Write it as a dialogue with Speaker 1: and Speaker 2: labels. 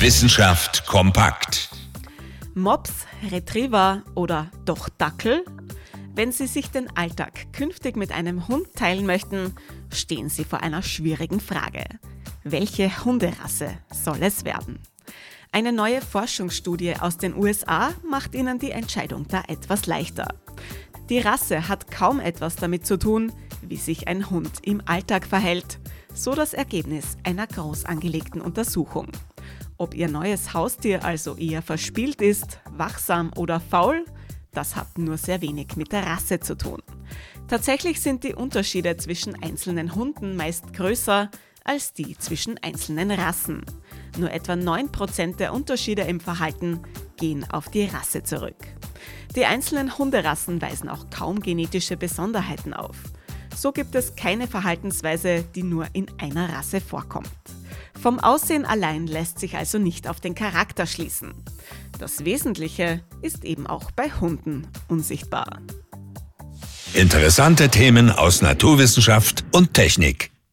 Speaker 1: Wissenschaft kompakt.
Speaker 2: Mops, Retriever oder doch Dackel? Wenn Sie sich den Alltag künftig mit einem Hund teilen möchten, stehen Sie vor einer schwierigen Frage. Welche Hunderasse soll es werden? Eine neue Forschungsstudie aus den USA macht Ihnen die Entscheidung da etwas leichter. Die Rasse hat kaum etwas damit zu tun, wie sich ein Hund im Alltag verhält, so das Ergebnis einer groß angelegten Untersuchung. Ob Ihr neues Haustier also eher verspielt ist, wachsam oder faul, das hat nur sehr wenig mit der Rasse zu tun. Tatsächlich sind die Unterschiede zwischen einzelnen Hunden meist größer als die zwischen einzelnen Rassen. Nur etwa 9% der Unterschiede im Verhalten gehen auf die Rasse zurück. Die einzelnen Hunderassen weisen auch kaum genetische Besonderheiten auf. So gibt es keine Verhaltensweise, die nur in einer Rasse vorkommt. Vom Aussehen allein lässt sich also nicht auf den Charakter schließen. Das Wesentliche ist eben auch bei Hunden unsichtbar.
Speaker 1: Interessante Themen aus Naturwissenschaft und Technik.